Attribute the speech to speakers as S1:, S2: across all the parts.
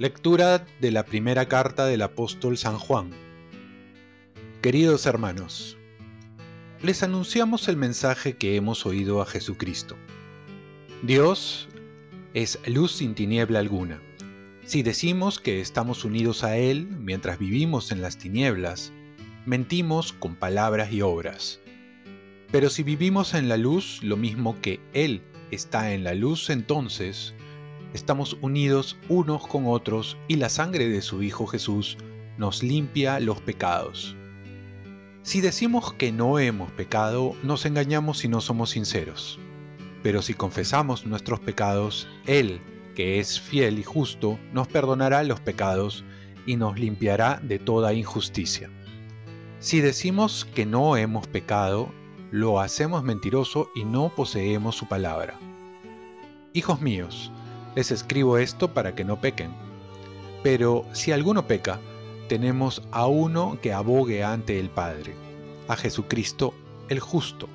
S1: Lectura de la primera carta del apóstol San Juan. Queridos hermanos, les anunciamos el mensaje que hemos oído a Jesucristo. Dios es luz sin tiniebla alguna. Si decimos que estamos unidos a Él mientras vivimos en las tinieblas, mentimos con palabras y obras. Pero si vivimos en la luz lo mismo que Él está en la luz, entonces estamos unidos unos con otros y la sangre de su Hijo Jesús nos limpia los pecados. Si decimos que no hemos pecado, nos engañamos y no somos sinceros. Pero si confesamos nuestros pecados, Él, que es fiel y justo, nos perdonará los pecados y nos limpiará de toda injusticia. Si decimos que no hemos pecado, lo hacemos mentiroso y no poseemos su palabra. Hijos míos, les escribo esto para que no pequen. Pero si alguno peca, tenemos a uno que abogue ante el Padre, a Jesucristo el justo.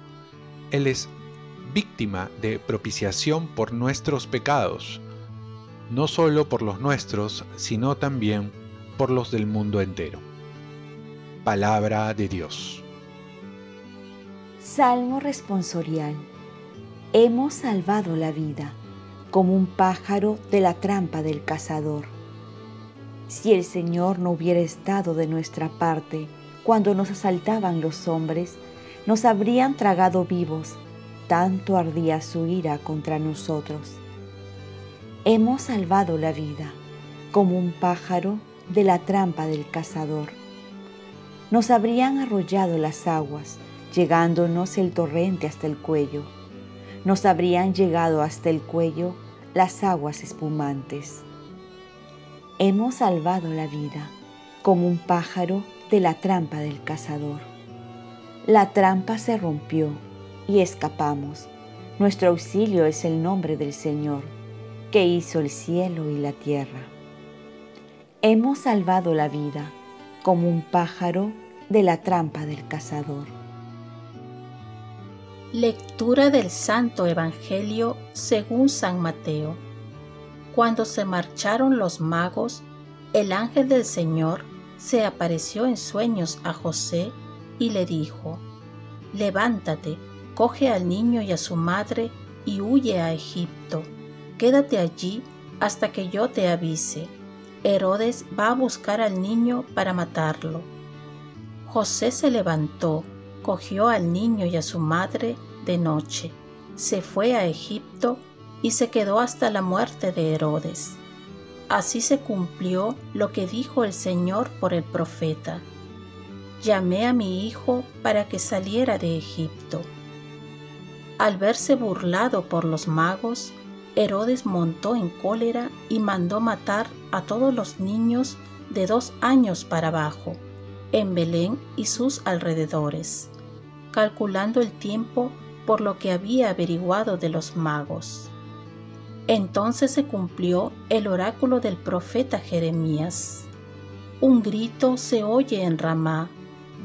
S1: Él es víctima de propiciación por nuestros pecados, no solo por los nuestros, sino también por los del mundo entero. Palabra de Dios.
S2: Salmo responsorial. Hemos salvado la vida como un pájaro de la trampa del cazador. Si el Señor no hubiera estado de nuestra parte cuando nos asaltaban los hombres, nos habrían tragado vivos, tanto ardía su ira contra nosotros. Hemos salvado la vida como un pájaro de la trampa del cazador. Nos habrían arrollado las aguas, llegándonos el torrente hasta el cuello. Nos habrían llegado hasta el cuello las aguas espumantes. Hemos salvado la vida como un pájaro de la trampa del cazador. La trampa se rompió y escapamos. Nuestro auxilio es el nombre del Señor, que hizo el cielo y la tierra. Hemos salvado la vida como un pájaro de la trampa del cazador.
S3: Lectura del Santo Evangelio según San Mateo. Cuando se marcharon los magos, el ángel del Señor se apareció en sueños a José y le dijo, Levántate, coge al niño y a su madre y huye a Egipto. Quédate allí hasta que yo te avise. Herodes va a buscar al niño para matarlo. José se levantó cogió al niño y a su madre de noche, se fue a Egipto y se quedó hasta la muerte de Herodes. Así se cumplió lo que dijo el Señor por el profeta. Llamé a mi hijo para que saliera de Egipto. Al verse burlado por los magos, Herodes montó en cólera y mandó matar a todos los niños de dos años para abajo, en Belén y sus alrededores calculando el tiempo por lo que había averiguado de los magos. Entonces se cumplió el oráculo del profeta Jeremías. Un grito se oye en Ramá,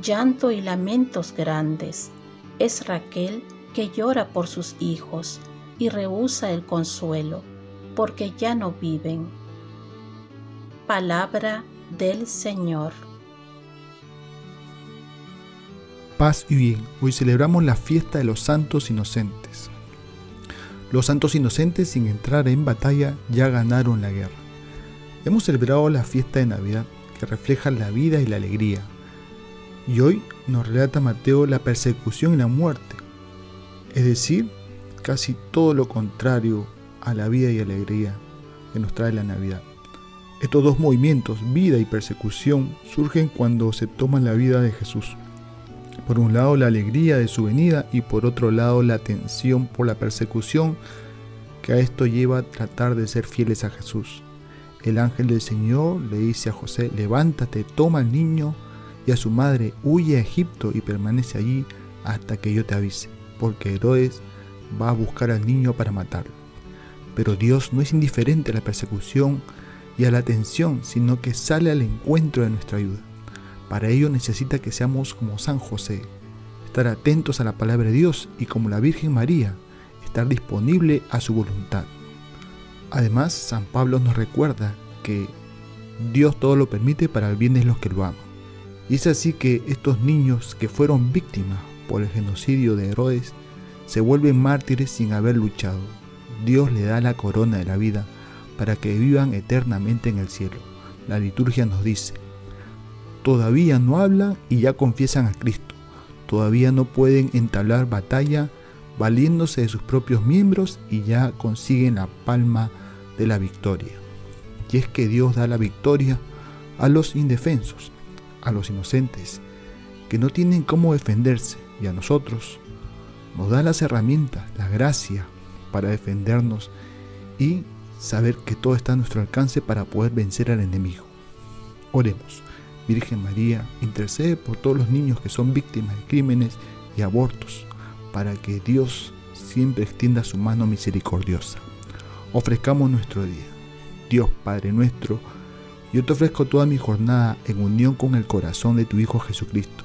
S3: llanto y lamentos grandes. Es Raquel que llora por sus hijos y rehúsa el consuelo, porque ya no viven. Palabra del Señor.
S4: paz y bien. Hoy celebramos la fiesta de los santos inocentes. Los santos inocentes sin entrar en batalla ya ganaron la guerra. Hemos celebrado la fiesta de Navidad que refleja la vida y la alegría. Y hoy nos relata Mateo la persecución y la muerte. Es decir, casi todo lo contrario a la vida y alegría que nos trae la Navidad. Estos dos movimientos, vida y persecución, surgen cuando se toma la vida de Jesús. Por un lado la alegría de su venida y por otro lado la tensión por la persecución que a esto lleva a tratar de ser fieles a Jesús. El ángel del Señor le dice a José, levántate, toma al niño y a su madre, huye a Egipto y permanece allí hasta que yo te avise, porque Herodes va a buscar al niño para matarlo. Pero Dios no es indiferente a la persecución y a la atención, sino que sale al encuentro de nuestra ayuda. Para ello necesita que seamos como San José, estar atentos a la palabra de Dios y como la Virgen María, estar disponible a su voluntad. Además, San Pablo nos recuerda que Dios todo lo permite para el bien de los que lo aman. Y es así que estos niños que fueron víctimas por el genocidio de Herodes se vuelven mártires sin haber luchado. Dios le da la corona de la vida para que vivan eternamente en el cielo. La liturgia nos dice, todavía no hablan y ya confiesan a Cristo. Todavía no pueden entablar batalla valiéndose de sus propios miembros y ya consiguen la palma de la victoria. Y es que Dios da la victoria a los indefensos, a los inocentes, que no tienen cómo defenderse, y a nosotros nos da las herramientas, la gracia para defendernos y saber que todo está a nuestro alcance para poder vencer al enemigo. Oremos. Virgen María, intercede por todos los niños que son víctimas de crímenes y abortos, para que Dios siempre extienda su mano misericordiosa. Ofrezcamos nuestro día. Dios Padre nuestro, yo te ofrezco toda mi jornada en unión con el corazón de tu Hijo Jesucristo,